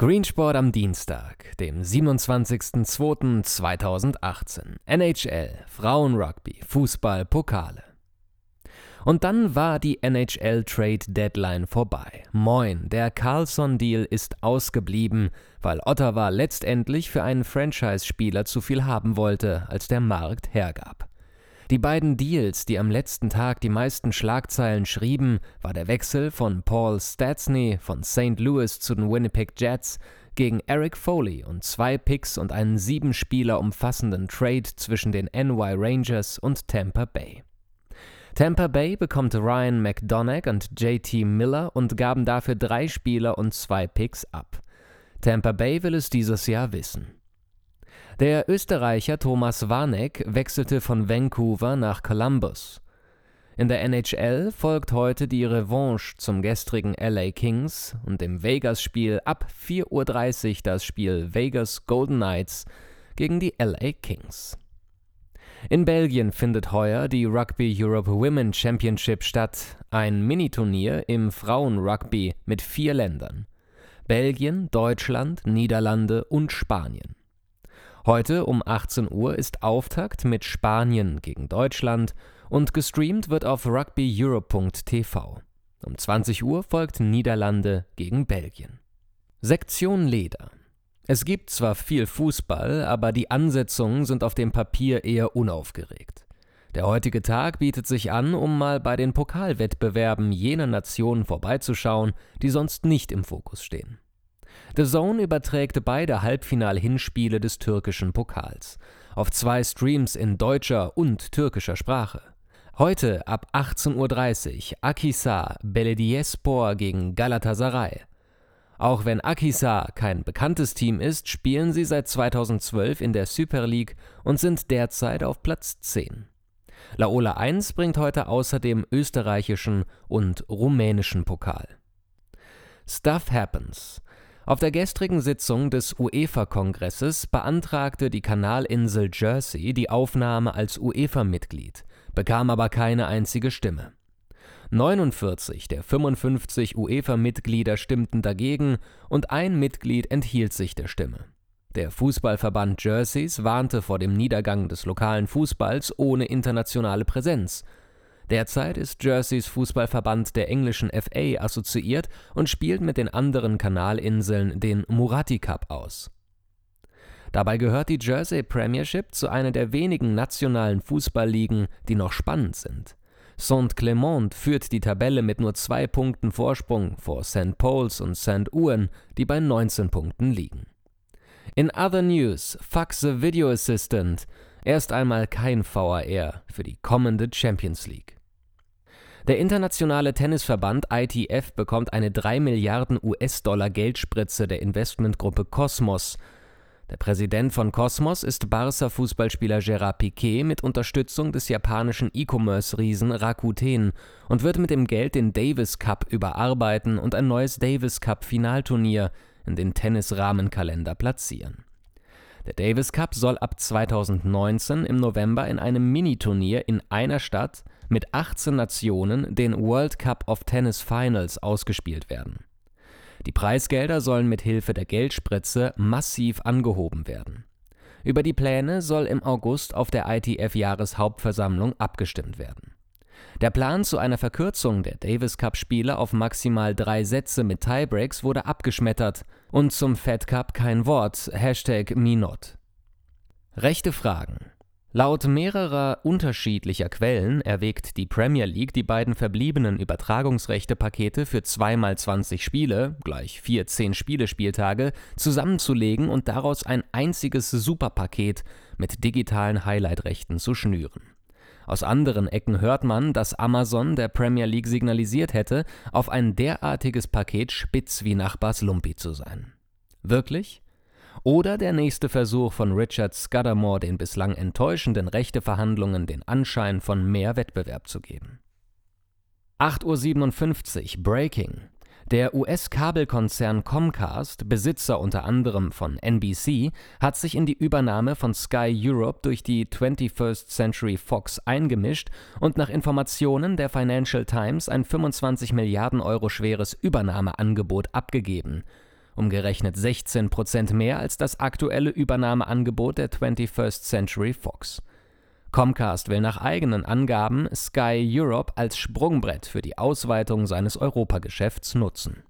Screensport am Dienstag, dem 27.02.2018. NHL, Frauenrugby, Fußball, Pokale. Und dann war die NHL Trade Deadline vorbei. Moin, der Carlson-Deal ist ausgeblieben, weil Ottawa letztendlich für einen Franchise-Spieler zu viel haben wollte, als der Markt hergab. Die beiden Deals, die am letzten Tag die meisten Schlagzeilen schrieben, war der Wechsel von Paul Stastny von St. Louis zu den Winnipeg Jets gegen Eric Foley und zwei Picks und einen sieben Spieler umfassenden Trade zwischen den NY Rangers und Tampa Bay. Tampa Bay bekommt Ryan McDonagh und JT Miller und gaben dafür drei Spieler und zwei Picks ab. Tampa Bay will es dieses Jahr wissen. Der Österreicher Thomas Warneck wechselte von Vancouver nach Columbus. In der NHL folgt heute die Revanche zum gestrigen LA Kings und im Vegas-Spiel ab 4.30 Uhr das Spiel Vegas Golden Knights gegen die LA Kings. In Belgien findet heuer die Rugby Europe Women Championship statt, ein Miniturnier im Frauenrugby mit vier Ländern. Belgien, Deutschland, Niederlande und Spanien. Heute um 18 Uhr ist Auftakt mit Spanien gegen Deutschland und gestreamt wird auf rugbyeurope.tv. Um 20 Uhr folgt Niederlande gegen Belgien. Sektion Leder. Es gibt zwar viel Fußball, aber die Ansetzungen sind auf dem Papier eher unaufgeregt. Der heutige Tag bietet sich an, um mal bei den Pokalwettbewerben jener Nationen vorbeizuschauen, die sonst nicht im Fokus stehen. The Zone überträgt beide Halbfinal-Hinspiele des türkischen Pokals auf zwei Streams in deutscher und türkischer Sprache. Heute ab 18.30 Uhr Akhisar Belediyespor gegen Galatasaray. Auch wenn Akhisar kein bekanntes Team ist, spielen sie seit 2012 in der Super League und sind derzeit auf Platz 10. Laola 1 bringt heute außerdem österreichischen und rumänischen Pokal. Stuff Happens auf der gestrigen Sitzung des UEFA-Kongresses beantragte die Kanalinsel Jersey die Aufnahme als UEFA-Mitglied, bekam aber keine einzige Stimme. 49 der 55 UEFA-Mitglieder stimmten dagegen und ein Mitglied enthielt sich der Stimme. Der Fußballverband Jerseys warnte vor dem Niedergang des lokalen Fußballs ohne internationale Präsenz Derzeit ist Jerseys Fußballverband der englischen FA assoziiert und spielt mit den anderen Kanalinseln den Murati Cup aus. Dabei gehört die Jersey Premiership zu einer der wenigen nationalen Fußballligen, die noch spannend sind. St. Clement führt die Tabelle mit nur zwei Punkten Vorsprung vor St. Paul's und St. Ouen, die bei 19 Punkten liegen. In other news, fuck the Video Assistant. Erst einmal kein VAR für die kommende Champions League. Der internationale Tennisverband ITF bekommt eine 3 Milliarden US-Dollar Geldspritze der Investmentgruppe Cosmos. Der Präsident von Cosmos ist Barca-Fußballspieler Gerard Piquet mit Unterstützung des japanischen E-Commerce-Riesen Rakuten und wird mit dem Geld den Davis Cup überarbeiten und ein neues Davis Cup-Finalturnier in den Tennis-Rahmenkalender platzieren. Der Davis Cup soll ab 2019 im November in einem Miniturnier in einer Stadt mit 18 Nationen den World Cup of Tennis Finals ausgespielt werden. Die Preisgelder sollen mit Hilfe der Geldspritze massiv angehoben werden. Über die Pläne soll im August auf der ITF-Jahreshauptversammlung abgestimmt werden. Der Plan zu einer Verkürzung der Davis Cup-Spiele auf maximal drei Sätze mit Tiebreaks wurde abgeschmettert und zum Fed Cup kein Wort, Hashtag MeNot. Rechte Fragen Laut mehrerer unterschiedlicher Quellen erwägt die Premier League, die beiden verbliebenen Übertragungsrechte-Pakete für zweimal 20 Spiele, gleich vier 10-Spiele-Spieltage, zusammenzulegen und daraus ein einziges Superpaket mit digitalen Highlight-Rechten zu schnüren. Aus anderen Ecken hört man, dass Amazon der Premier League signalisiert hätte, auf ein derartiges Paket spitz wie Nachbars Lumpi zu sein. Wirklich? Oder der nächste Versuch von Richard Scudamore, den bislang enttäuschenden Rechteverhandlungen den Anschein von mehr Wettbewerb zu geben. 8.57 Uhr Breaking. Der US-Kabelkonzern Comcast, Besitzer unter anderem von NBC, hat sich in die Übernahme von Sky Europe durch die 21st Century Fox eingemischt und nach Informationen der Financial Times ein 25 Milliarden Euro schweres Übernahmeangebot abgegeben umgerechnet 16 Prozent mehr als das aktuelle Übernahmeangebot der 21st Century Fox. Comcast will nach eigenen Angaben Sky Europe als Sprungbrett für die Ausweitung seines Europageschäfts nutzen